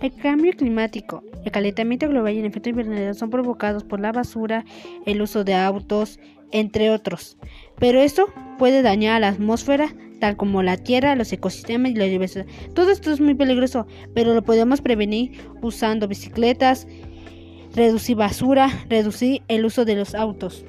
El cambio climático, el calentamiento global y el efecto invernadero son provocados por la basura, el uso de autos, entre otros. Pero esto puede dañar a la atmósfera, tal como la tierra, los ecosistemas y la diversidad. Todo esto es muy peligroso, pero lo podemos prevenir usando bicicletas, reducir basura, reducir el uso de los autos.